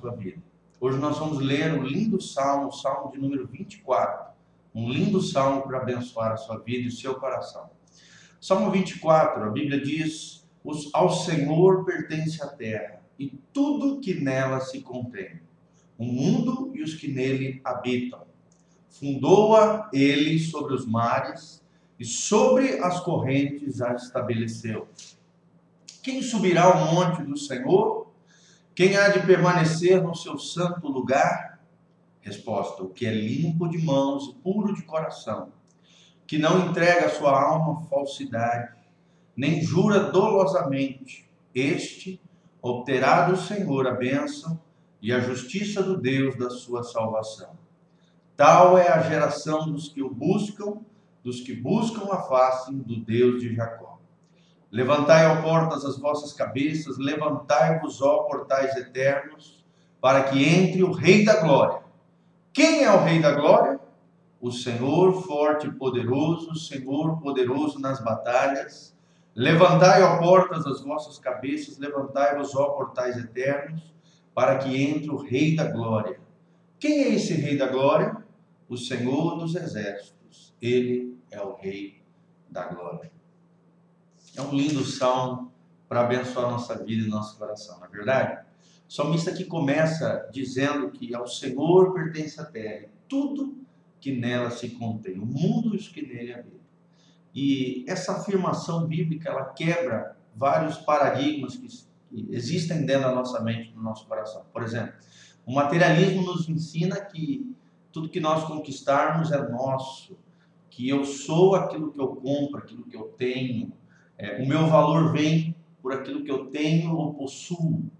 sua vida. Hoje nós vamos ler um lindo salmo, o salmo de número 24. Um lindo salmo para abençoar a sua vida e o seu coração. Salmo 24, a Bíblia diz: Ao Senhor pertence a terra e tudo que nela se contém, o mundo e os que nele habitam. Fundou-a ele sobre os mares e sobre as correntes a estabeleceu. Quem subirá ao monte do Senhor? Quem há de permanecer no seu santo lugar? Resposta: O que é limpo de mãos e puro de coração, que não entrega a sua alma falsidade, nem jura dolosamente, este obterá do Senhor a bênção e a justiça do Deus da sua salvação. Tal é a geração dos que o buscam, dos que buscam a face do Deus de Jacó. Levantai, ó portas, as vossas cabeças, levantai-vos, ó portais eternos, para que entre o Rei da Glória. Quem é o Rei da Glória? O Senhor forte e poderoso, Senhor poderoso nas batalhas. Levantai, ó portas, as vossas cabeças, levantai-vos, ó portais eternos, para que entre o Rei da Glória. Quem é esse Rei da Glória? O Senhor dos Exércitos. Ele é o Rei da Glória. É um lindo salmo para abençoar nossa vida e nosso coração, não é verdade? O salmista aqui começa dizendo que ao Senhor pertence a terra tudo que nela se contém, o mundo e os que nele habitam. E essa afirmação bíblica, ela quebra vários paradigmas que existem dentro da nossa mente, no nosso coração. Por exemplo, o materialismo nos ensina que tudo que nós conquistarmos é nosso, que eu sou aquilo que eu compro, aquilo que eu tenho, é, o meu valor vem por aquilo que eu tenho ou possuo.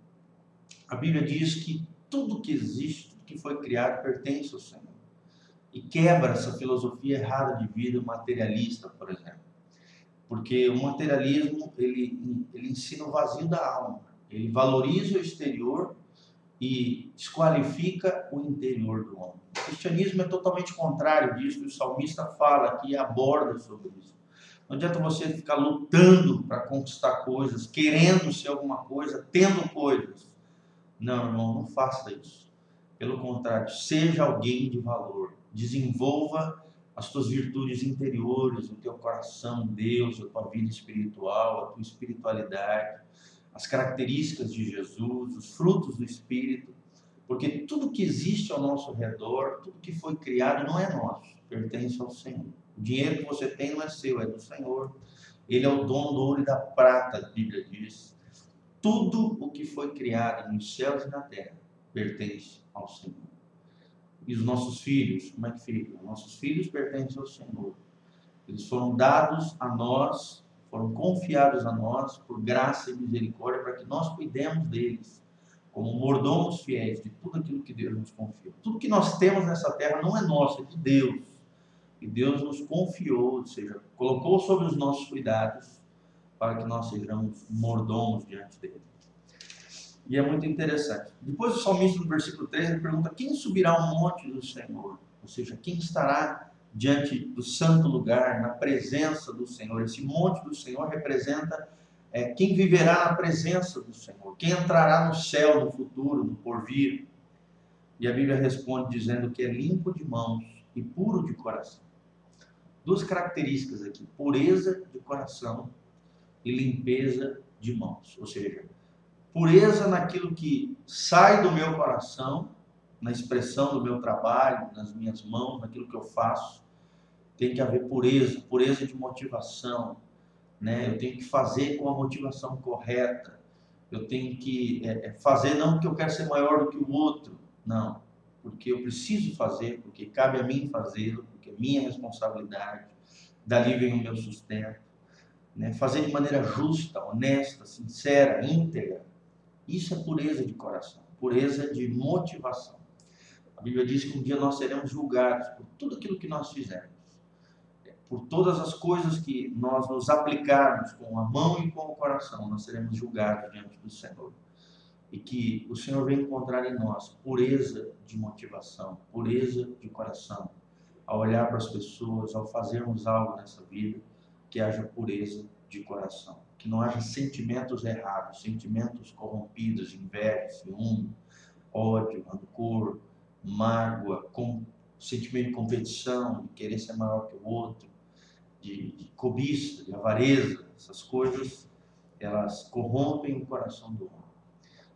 A Bíblia diz que tudo que existe, tudo que foi criado, pertence ao Senhor. E quebra essa filosofia errada de vida materialista, por exemplo. Porque o materialismo, ele, ele ensina o vazio da alma. Ele valoriza o exterior e desqualifica o interior do homem. O cristianismo é totalmente contrário disso, e o salmista fala aqui, aborda sobre isso. Não adianta você ficar lutando para conquistar coisas, querendo ser alguma coisa, tendo coisas. Não, irmão, não faça isso. Pelo contrário, seja alguém de valor. Desenvolva as tuas virtudes interiores, o teu coração, Deus, a tua vida espiritual, a tua espiritualidade, as características de Jesus, os frutos do Espírito, porque tudo que existe ao nosso redor, tudo que foi criado não é nosso, pertence ao Senhor. O dinheiro que você tem não é seu, é do Senhor. Ele é o dono do ouro e da prata, a Bíblia diz. Tudo o que foi criado nos céus e na terra pertence ao Senhor. E os nossos filhos, como é que ficam? Nossos filhos pertencem ao Senhor. Eles foram dados a nós, foram confiados a nós por graça e misericórdia para que nós cuidemos deles como mordomos fiéis de tudo aquilo que Deus nos confiou. Tudo que nós temos nessa terra não é nosso, é de Deus que Deus nos confiou, ou seja, colocou sobre os nossos cuidados para que nós sejamos mordomos diante dele. E é muito interessante. Depois o salmista no versículo 3 ele pergunta: quem subirá ao monte do Senhor? Ou seja, quem estará diante do santo lugar, na presença do Senhor? Esse monte do Senhor representa é, quem viverá na presença do Senhor, quem entrará no céu no futuro, no porvir. E a Bíblia responde dizendo que é limpo de mãos e puro de coração duas características aqui: pureza de coração e limpeza de mãos. Ou seja, pureza naquilo que sai do meu coração, na expressão do meu trabalho, nas minhas mãos, naquilo que eu faço. Tem que haver pureza, pureza de motivação. Né? Eu tenho que fazer com a motivação correta. Eu tenho que é, é fazer não porque eu quero ser maior do que o outro, não, porque eu preciso fazer, porque cabe a mim fazê-lo, porque é minha responsabilidade, dali vem o meu sustento. Né? Fazer de maneira justa, honesta, sincera, íntegra, isso é pureza de coração, pureza de motivação. A Bíblia diz que um dia nós seremos julgados por tudo aquilo que nós fizemos, por todas as coisas que nós nos aplicarmos com a mão e com o coração, nós seremos julgados diante do Senhor e que o Senhor vem encontrar em nós pureza de motivação, pureza de coração, ao olhar para as pessoas, ao fazermos algo nessa vida, que haja pureza de coração, que não haja sentimentos errados, sentimentos corrompidos, inveja, ciúme, ódio, rancor, mágoa, com, sentimento de competição, de querer ser maior que o outro, de, de cobiça, de avareza, essas coisas, elas corrompem o coração do homem.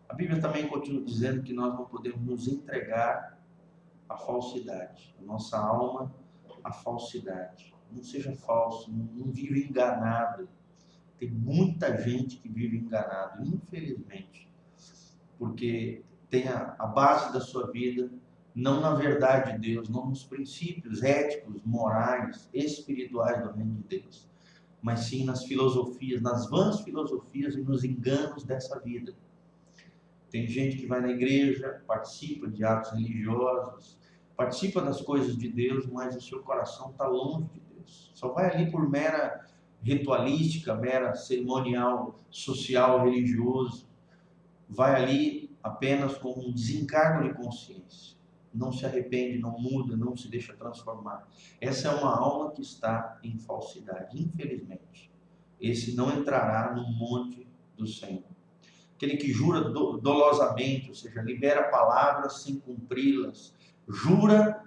A Bíblia também continua dizendo que nós não podemos nos entregar à falsidade, a nossa alma à falsidade. Não seja falso, não, vive enganado. Tem muita gente que vive enganado, infelizmente, porque tem a, a base da sua vida não na verdade de Deus, não nos princípios éticos, morais, espirituais do reino de Deus, mas sim nas filosofias, nas vãs filosofias e nos enganos dessa vida. Tem gente que vai na igreja, participa de atos religiosos, participa das coisas de Deus, mas o seu coração está longe de Deus. Só vai ali por mera ritualística, mera cerimonial, social, religioso. Vai ali apenas com um desencargo de consciência. Não se arrepende, não muda, não se deixa transformar. Essa é uma alma que está em falsidade, infelizmente. Esse não entrará no monte do Senhor. Aquele que jura dolosamente, ou seja, libera palavras sem cumpri-las, jura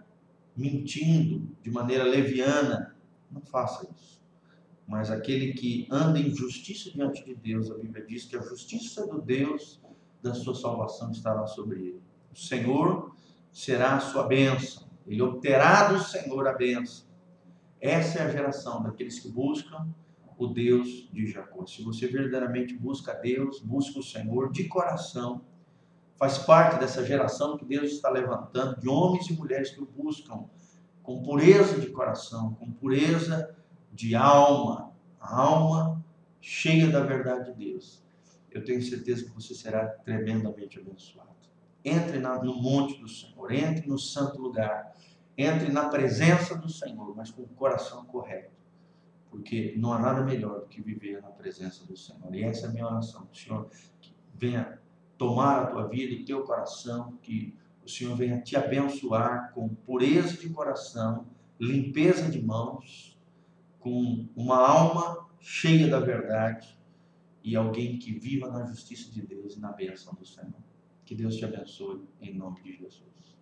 mentindo de maneira leviana, não faça isso. Mas aquele que anda em justiça diante de Deus, a Bíblia diz que a justiça do Deus da sua salvação estará sobre ele. O Senhor será a sua bênção, ele obterá do Senhor a bênção. Essa é a geração daqueles que buscam o Deus de Jacó. Se você verdadeiramente busca Deus, busca o Senhor de coração, faz parte dessa geração que Deus está levantando, de homens e mulheres que o buscam com pureza de coração, com pureza de alma, alma cheia da verdade de Deus. Eu tenho certeza que você será tremendamente abençoado. Entre no monte do Senhor, entre no santo lugar, entre na presença do Senhor, mas com o coração correto. Porque não há nada melhor do que viver na presença do Senhor. E essa é a minha oração. Senhor, que venha tomar a tua vida e teu coração, que o Senhor venha te abençoar com pureza de coração, limpeza de mãos, com uma alma cheia da verdade e alguém que viva na justiça de Deus e na bênção do Senhor. Que Deus te abençoe em nome de Jesus.